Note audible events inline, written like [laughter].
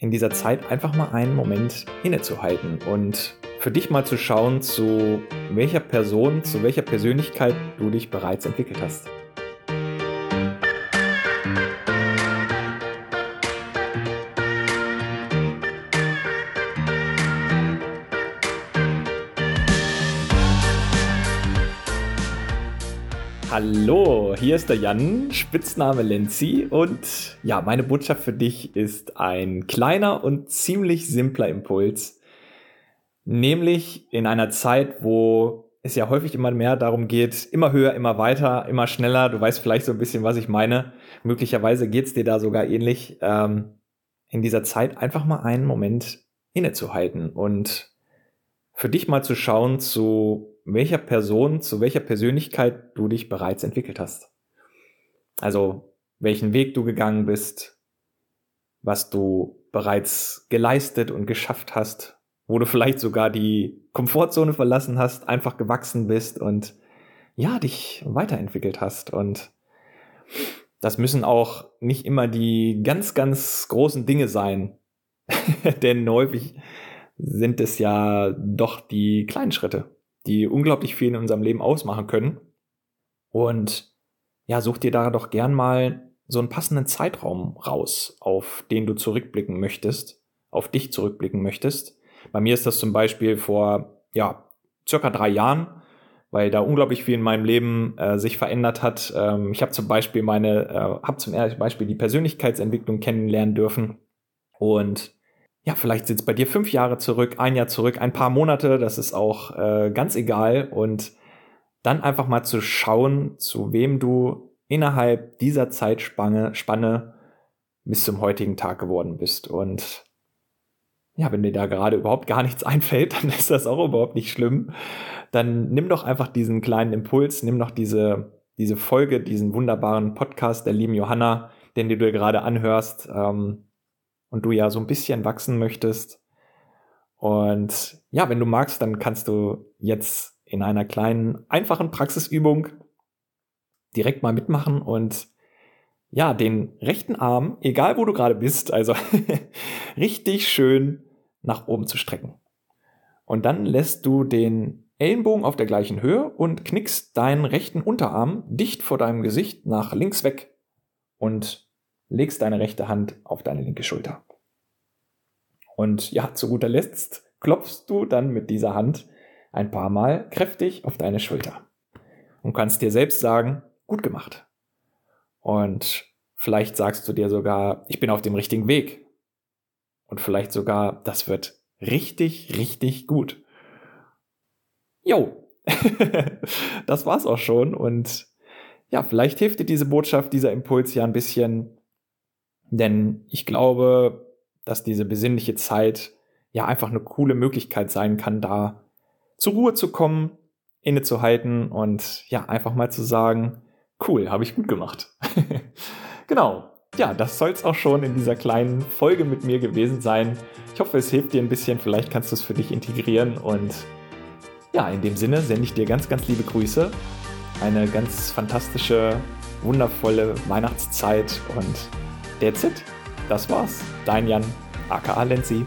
in dieser Zeit einfach mal einen Moment innezuhalten und für dich mal zu schauen, zu welcher Person, zu welcher Persönlichkeit du dich bereits entwickelt hast. Hallo, hier ist der Jan, Spitzname Lenzi und ja, meine Botschaft für dich ist ein kleiner und ziemlich simpler Impuls, nämlich in einer Zeit, wo es ja häufig immer mehr darum geht, immer höher, immer weiter, immer schneller. Du weißt vielleicht so ein bisschen, was ich meine. Möglicherweise geht es dir da sogar ähnlich. Ähm, in dieser Zeit einfach mal einen Moment innezuhalten und für dich mal zu schauen, zu welcher Person, zu welcher Persönlichkeit du dich bereits entwickelt hast. Also welchen Weg du gegangen bist, was du bereits geleistet und geschafft hast, wo du vielleicht sogar die Komfortzone verlassen hast, einfach gewachsen bist und ja, dich weiterentwickelt hast. Und das müssen auch nicht immer die ganz, ganz großen Dinge sein. [laughs] Denn häufig sind es ja doch die kleinen Schritte, die unglaublich viel in unserem Leben ausmachen können. Und ja, such dir da doch gern mal so einen passenden Zeitraum raus, auf den du zurückblicken möchtest, auf dich zurückblicken möchtest. Bei mir ist das zum Beispiel vor, ja, circa drei Jahren, weil da unglaublich viel in meinem Leben äh, sich verändert hat. Ähm, ich habe zum Beispiel meine, äh, habe zum Beispiel die Persönlichkeitsentwicklung kennenlernen dürfen und ja, vielleicht es bei dir fünf Jahre zurück, ein Jahr zurück, ein paar Monate, das ist auch äh, ganz egal. Und dann einfach mal zu schauen, zu wem du innerhalb dieser Zeitspanne Spanne bis zum heutigen Tag geworden bist. Und ja, wenn dir da gerade überhaupt gar nichts [laughs] einfällt, dann ist das auch überhaupt nicht schlimm. Dann nimm doch einfach diesen kleinen Impuls, nimm doch diese, diese Folge, diesen wunderbaren Podcast der lieben Johanna, den du dir gerade anhörst. Ähm, und du ja so ein bisschen wachsen möchtest. Und ja, wenn du magst, dann kannst du jetzt in einer kleinen, einfachen Praxisübung direkt mal mitmachen und ja, den rechten Arm, egal wo du gerade bist, also [laughs] richtig schön nach oben zu strecken. Und dann lässt du den Ellenbogen auf der gleichen Höhe und knickst deinen rechten Unterarm dicht vor deinem Gesicht nach links weg und legst deine rechte Hand auf deine linke Schulter. Und ja, zu guter Letzt klopfst du dann mit dieser Hand ein paar Mal kräftig auf deine Schulter und kannst dir selbst sagen, gut gemacht. Und vielleicht sagst du dir sogar, ich bin auf dem richtigen Weg. Und vielleicht sogar, das wird richtig, richtig gut. Jo, [laughs] das war's auch schon. Und ja, vielleicht hilft dir diese Botschaft, dieser Impuls ja ein bisschen, denn ich glaube, dass diese besinnliche Zeit ja einfach eine coole Möglichkeit sein kann, da zur Ruhe zu kommen, innezuhalten und ja, einfach mal zu sagen, cool, habe ich gut gemacht. [laughs] genau. Ja, das soll es auch schon in dieser kleinen Folge mit mir gewesen sein. Ich hoffe, es hilft dir ein bisschen. Vielleicht kannst du es für dich integrieren. Und ja, in dem Sinne sende ich dir ganz, ganz liebe Grüße. Eine ganz fantastische, wundervolle Weihnachtszeit und that's it. Das war's. Dein Jan, aka Lenzi.